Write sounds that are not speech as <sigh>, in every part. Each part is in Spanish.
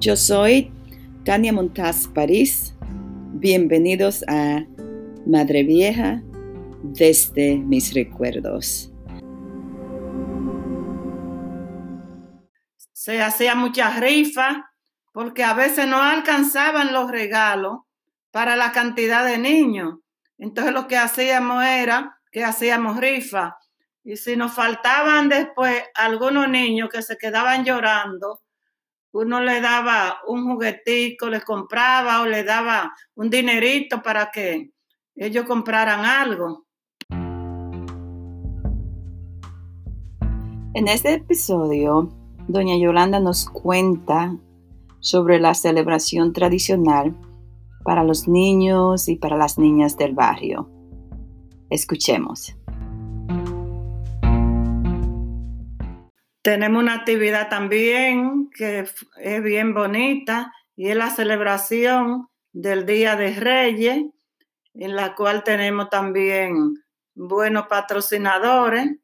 Yo soy Tania Montaz París. Bienvenidos a Madre Vieja desde mis recuerdos. Se hacía mucha rifa porque a veces no alcanzaban los regalos para la cantidad de niños. Entonces lo que hacíamos era que hacíamos rifa. Y si nos faltaban después algunos niños que se quedaban llorando, uno le daba un juguetico, les compraba o le daba un dinerito para que ellos compraran algo. En este episodio, doña Yolanda nos cuenta sobre la celebración tradicional para los niños y para las niñas del barrio. Escuchemos. Tenemos una actividad también que es bien bonita y es la celebración del Día de Reyes, en la cual tenemos también buenos patrocinadores.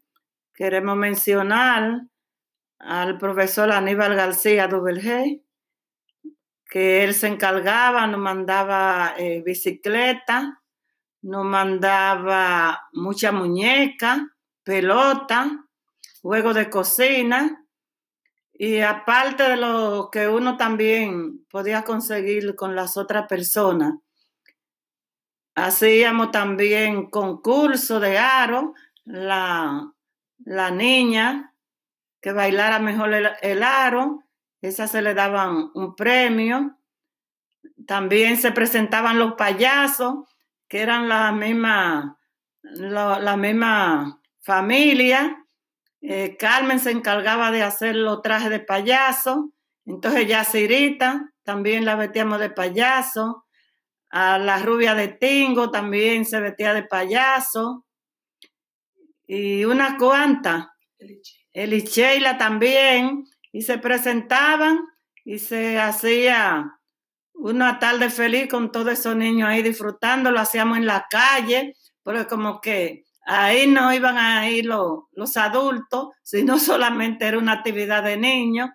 Queremos mencionar al profesor Aníbal García Dubelgé, que él se encargaba, nos mandaba eh, bicicleta, nos mandaba mucha muñeca, pelota, juego de cocina y aparte de lo que uno también podía conseguir con las otras personas. Hacíamos también concurso de aro, la, la niña que bailara mejor el, aro, esa se le daban un premio. También se presentaban los payasos, que eran la misma, la, la misma familia, eh, Carmen se encargaba de hacer los trajes de payaso, entonces ya Cirita también la vestíamos de payaso, a la rubia de Tingo también se vestía de payaso, y una cuanta, Elicheila también, y se presentaban y se hacía una tarde feliz con todos esos niños ahí disfrutando, lo hacíamos en la calle, porque como que Ahí no iban a ir los, adultos, sino <laughs> solamente era una actividad de niños,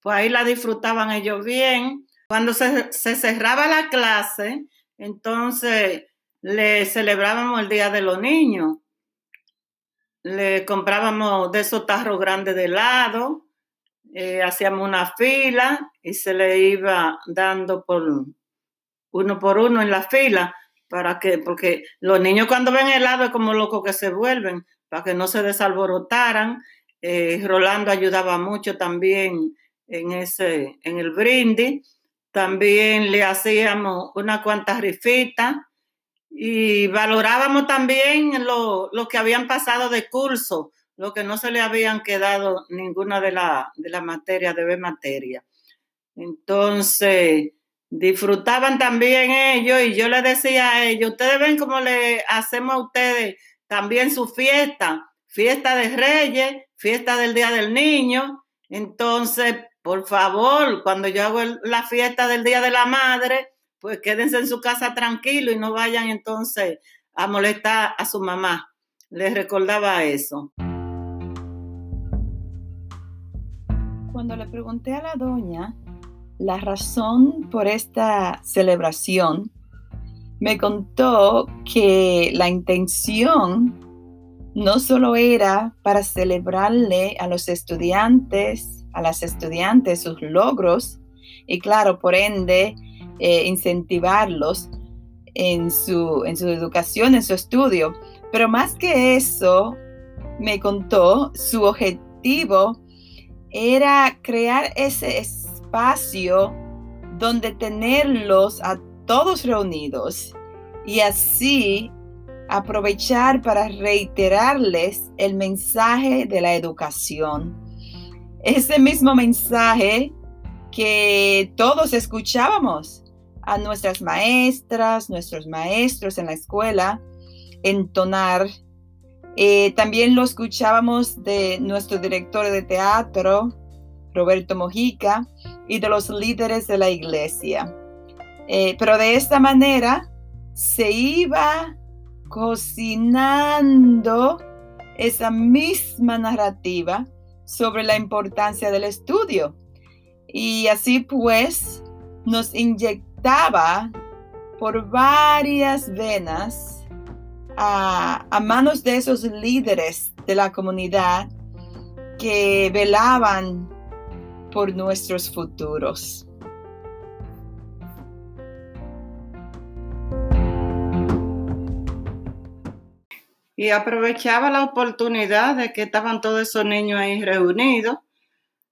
pues ahí la disfrutaban ellos bien. Cuando se, cerraba la clase, entonces le celebrábamos el Día de los Niños. Le comprábamos de esos tarros grandes de helado, eh, hacíamos una fila y se le iba dando por uno por uno en la fila para que, porque los niños cuando ven helado es como locos que se vuelven, para que no se desalborotaran. Eh, Rolando ayudaba mucho también en ese, en el brindis. También le hacíamos una cuantas rifitas y valorábamos también lo, que habían pasado de curso, lo que no se le habían quedado ninguna de las de la materias, de B materia. Entonces, disfrutaban también ellos y yo les decía a ellos, ustedes ven cómo le hacemos a ustedes también su fiesta, fiesta de Reyes, fiesta del Día del Niño. Entonces, por favor, cuando yo hago la fiesta del Día de la Madre, pues quédense en su casa tranquilo y no vayan entonces a molestar a su mamá. Les recordaba eso. Cuando le pregunté a la doña la razón por esta celebración, me contó que la intención no solo era para celebrarle a los estudiantes, a las estudiantes sus logros y claro, por ende, eh, incentivarlos en su, en su educación, en su estudio. Pero más que eso, me contó, su objetivo era crear ese espacio donde tenerlos a todos reunidos y así aprovechar para reiterarles el mensaje de la educación. Ese mismo mensaje que todos escuchábamos a nuestras maestras, nuestros maestros en la escuela entonar. Eh, también lo escuchábamos de nuestro director de teatro, Roberto Mojica, y de los líderes de la iglesia. Eh, pero de esta manera se iba cocinando esa misma narrativa sobre la importancia del estudio. Y así pues nos inyectaba por varias venas a, a manos de esos líderes de la comunidad que velaban por nuestros futuros. Y aprovechaba la oportunidad de que estaban todos esos niños ahí reunidos.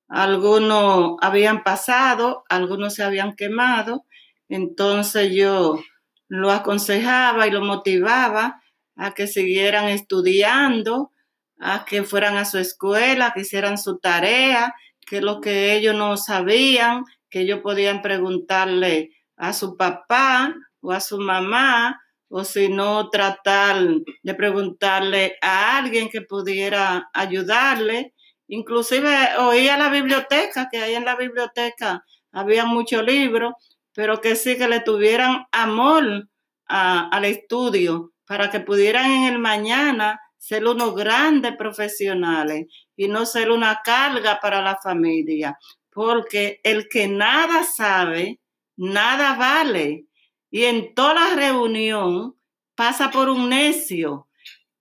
Algunos habían pasado, algunos se habían quemado. Entonces yo lo aconsejaba y lo motivaba a que siguieran estudiando, a que fueran a su escuela, que hicieran su tarea, que lo que ellos no sabían, que ellos podían preguntarle a su papá o a su mamá, o si no, tratar de preguntarle a alguien que pudiera ayudarle. Inclusive oía la biblioteca, que ahí en la biblioteca había muchos libros, pero que sí que le tuvieran amor al estudio para que pudieran en el mañana ser unos grandes profesionales y no ser una carga para la familia, porque el que nada sabe, nada vale. Y en toda reunión pasa por un necio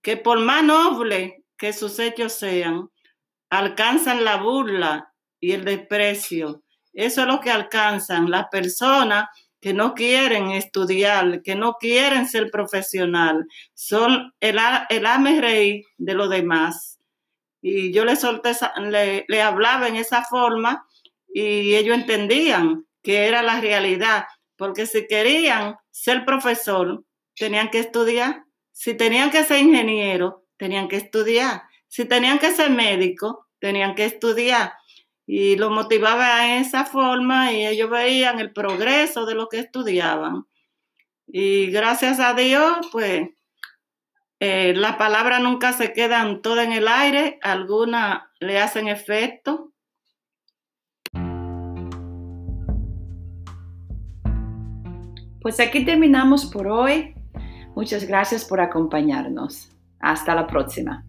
que por más noble que sus hechos sean, alcanzan la burla y el desprecio. Eso es lo que alcanzan las personas que no quieren estudiar, que no quieren ser profesional, son el, el rey de los demás. Y yo le, solté, le hablaba en esa forma y ellos entendían que era la realidad, porque si querían ser profesor, tenían que estudiar. Si tenían que ser ingeniero, tenían que estudiar. Si tenían que ser médico, tenían que estudiar y lo motivaba de esa forma y ellos veían el progreso de lo que estudiaban. Y gracias a Dios, pues eh, las palabras nunca se quedan todas en el aire, algunas le hacen efecto. Pues aquí terminamos por hoy. Muchas gracias por acompañarnos. Hasta la próxima.